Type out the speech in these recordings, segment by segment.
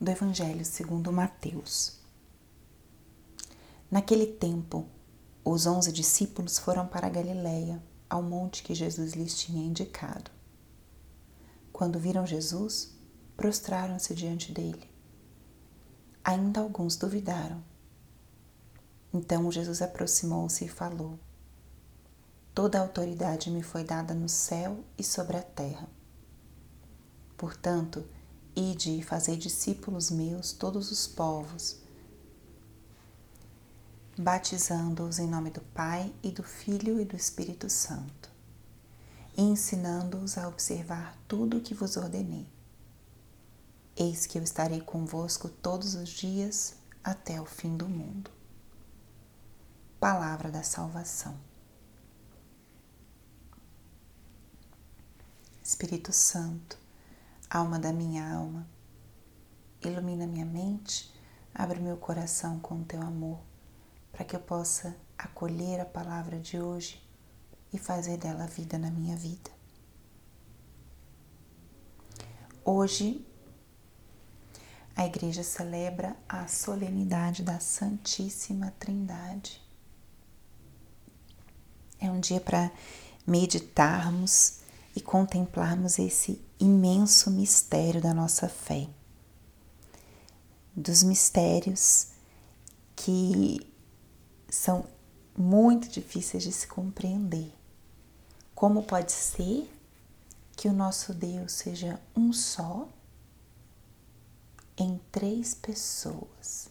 do Evangelho segundo Mateus. Naquele tempo, os onze discípulos foram para Galiléia, ao monte que Jesus lhes tinha indicado. Quando viram Jesus, prostraram-se diante dele. Ainda alguns duvidaram. Então Jesus aproximou-se e falou: Toda a autoridade me foi dada no céu e sobre a terra. Portanto, ide e fazei discípulos meus todos os povos, batizando-os em nome do Pai e do Filho e do Espírito Santo, e ensinando-os a observar tudo o que vos ordenei. Eis que eu estarei convosco todos os dias até o fim do mundo. Palavra da salvação. Espírito Santo, alma da minha alma, ilumina minha mente, abre meu coração com o teu amor para que eu possa acolher a palavra de hoje e fazer dela vida na minha vida. Hoje, a igreja celebra a solenidade da Santíssima Trindade. É um dia para meditarmos e contemplarmos esse imenso mistério da nossa fé. Dos mistérios que são muito difíceis de se compreender. Como pode ser que o nosso Deus seja um só em três pessoas?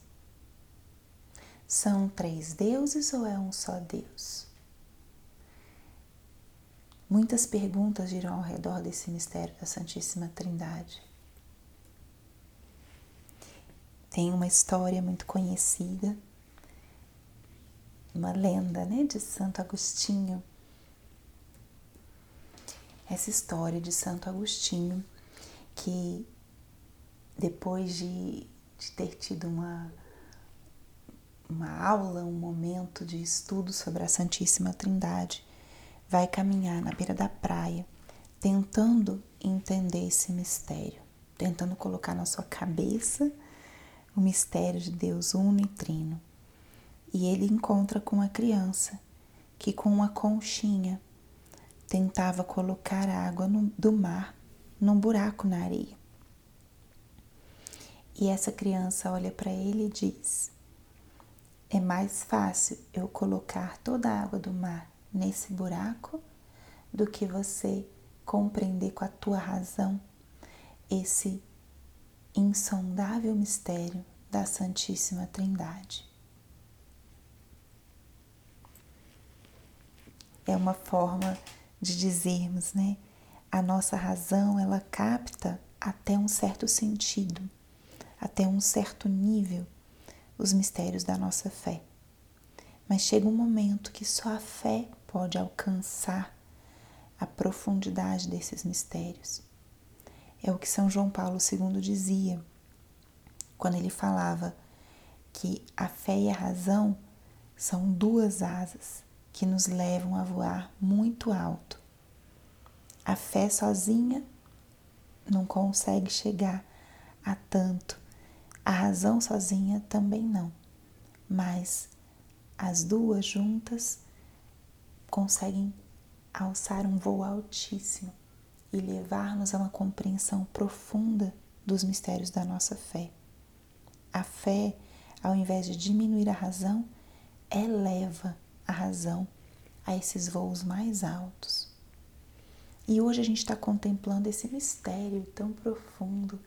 São três deuses ou é um só Deus? Muitas perguntas giram ao redor desse mistério da Santíssima Trindade. Tem uma história muito conhecida uma lenda né, de Santo Agostinho. Essa história de Santo Agostinho, que depois de, de ter tido uma, uma aula, um momento de estudo sobre a Santíssima Trindade, vai caminhar na beira da praia, tentando entender esse mistério, tentando colocar na sua cabeça o mistério de Deus uno e trino e ele encontra com a criança que, com uma conchinha, tentava colocar a água no, do mar num buraco na areia. E essa criança olha para ele e diz: É mais fácil eu colocar toda a água do mar nesse buraco do que você compreender com a tua razão esse insondável mistério da Santíssima Trindade. é uma forma de dizermos, né? A nossa razão, ela capta até um certo sentido, até um certo nível, os mistérios da nossa fé. Mas chega um momento que só a fé pode alcançar a profundidade desses mistérios. É o que São João Paulo II dizia quando ele falava que a fé e a razão são duas asas que nos levam a voar muito alto. A fé sozinha não consegue chegar a tanto, a razão sozinha também não, mas as duas juntas conseguem alçar um voo altíssimo e levar-nos a uma compreensão profunda dos mistérios da nossa fé. A fé, ao invés de diminuir a razão, eleva a razão a esses voos mais altos. E hoje a gente está contemplando esse mistério tão profundo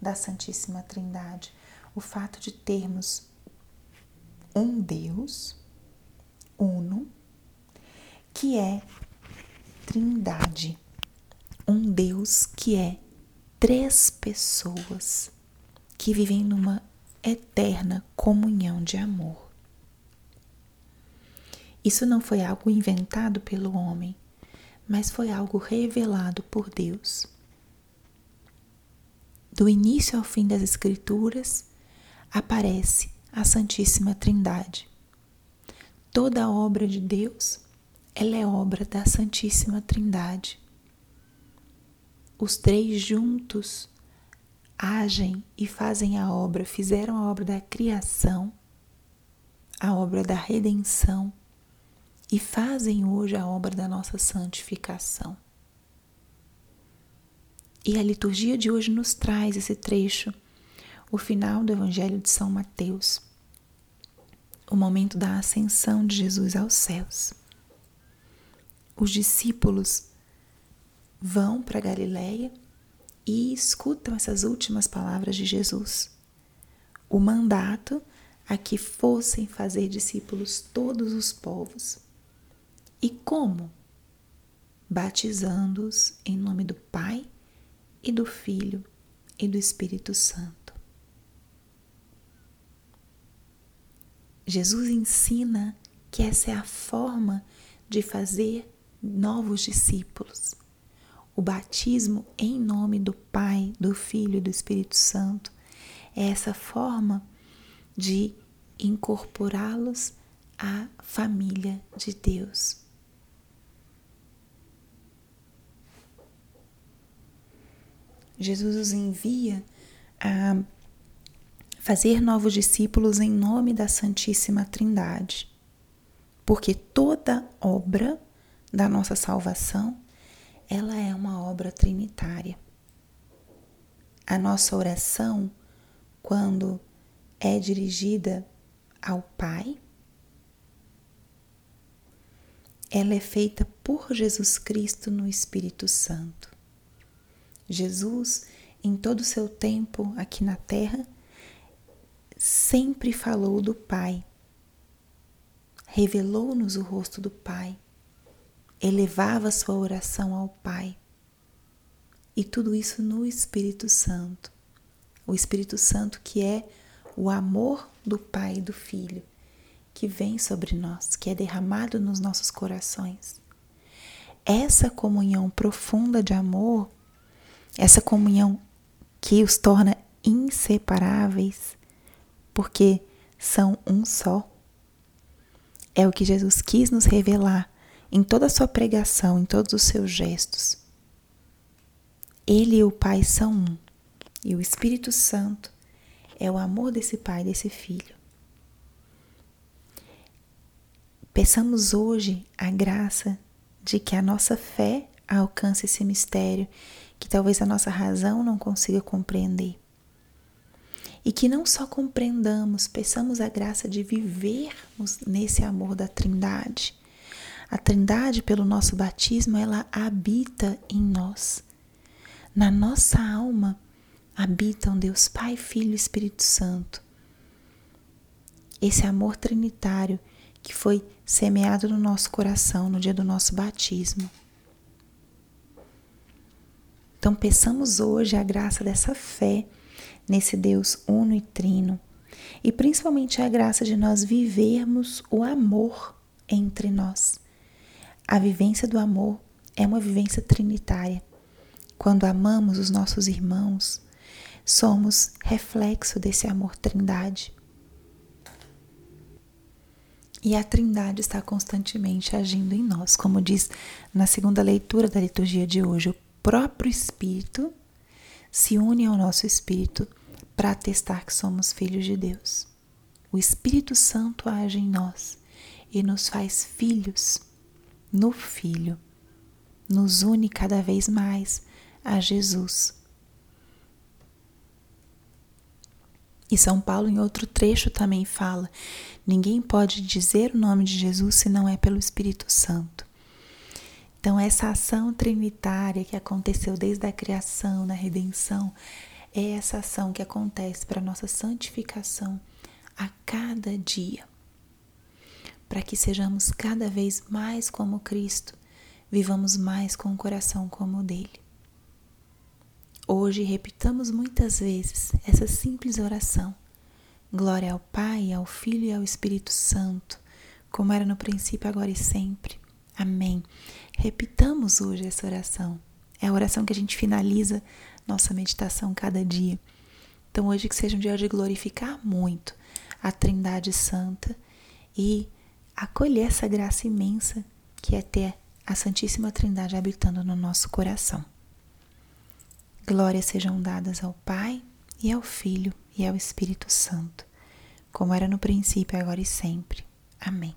da Santíssima Trindade, o fato de termos um Deus uno, que é Trindade, um Deus que é três pessoas que vivem numa eterna comunhão de amor. Isso não foi algo inventado pelo homem, mas foi algo revelado por Deus. Do início ao fim das Escrituras aparece a Santíssima Trindade. Toda obra de Deus, ela é obra da Santíssima Trindade. Os três juntos agem e fazem a obra, fizeram a obra da criação, a obra da redenção e fazem hoje a obra da nossa santificação. E a liturgia de hoje nos traz esse trecho, o final do Evangelho de São Mateus, o momento da ascensão de Jesus aos céus. Os discípulos vão para Galiléia e escutam essas últimas palavras de Jesus. O mandato a que fossem fazer discípulos todos os povos. E como? Batizando-os em nome do Pai e do Filho e do Espírito Santo. Jesus ensina que essa é a forma de fazer novos discípulos o batismo em nome do Pai, do Filho e do Espírito Santo é essa forma de incorporá-los à família de Deus. Jesus os envia a fazer novos discípulos em nome da Santíssima Trindade, porque toda obra da nossa salvação ela é uma obra trinitária. A nossa oração, quando é dirigida ao Pai, ela é feita por Jesus Cristo no Espírito Santo. Jesus, em todo o seu tempo aqui na terra, sempre falou do Pai, revelou-nos o rosto do Pai elevava sua oração ao Pai. E tudo isso no Espírito Santo. O Espírito Santo que é o amor do Pai e do Filho, que vem sobre nós, que é derramado nos nossos corações. Essa comunhão profunda de amor, essa comunhão que os torna inseparáveis, porque são um só. É o que Jesus quis nos revelar em toda a sua pregação, em todos os seus gestos. Ele e o Pai são um, e o Espírito Santo é o amor desse Pai desse Filho. Peçamos hoje a graça de que a nossa fé alcance esse mistério que talvez a nossa razão não consiga compreender. E que não só compreendamos, peçamos a graça de vivermos nesse amor da Trindade, a Trindade, pelo nosso batismo, ela habita em nós. Na nossa alma habitam Deus Pai, Filho e Espírito Santo. Esse amor trinitário que foi semeado no nosso coração no dia do nosso batismo. Então, peçamos hoje a graça dessa fé nesse Deus uno e trino, e principalmente a graça de nós vivermos o amor entre nós. A vivência do amor é uma vivência trinitária. Quando amamos os nossos irmãos, somos reflexo desse amor trindade. E a Trindade está constantemente agindo em nós, como diz na segunda leitura da liturgia de hoje. O próprio Espírito se une ao nosso espírito para atestar que somos filhos de Deus. O Espírito Santo age em nós e nos faz filhos no Filho, nos une cada vez mais a Jesus. E São Paulo, em outro trecho, também fala: ninguém pode dizer o nome de Jesus se não é pelo Espírito Santo. Então, essa ação trinitária que aconteceu desde a criação, na redenção, é essa ação que acontece para nossa santificação a cada dia para que sejamos cada vez mais como Cristo, vivamos mais com o coração como o dele. Hoje repitamos muitas vezes essa simples oração. Glória ao Pai, ao Filho e ao Espírito Santo, como era no princípio, agora e sempre. Amém. Repitamos hoje essa oração. É a oração que a gente finaliza nossa meditação cada dia. Então, hoje que seja um dia de glorificar muito a Trindade Santa e acolher essa graça imensa que é ter a Santíssima Trindade habitando no nosso coração. Glórias sejam dadas ao Pai, e ao Filho, e ao Espírito Santo, como era no princípio, agora e sempre. Amém.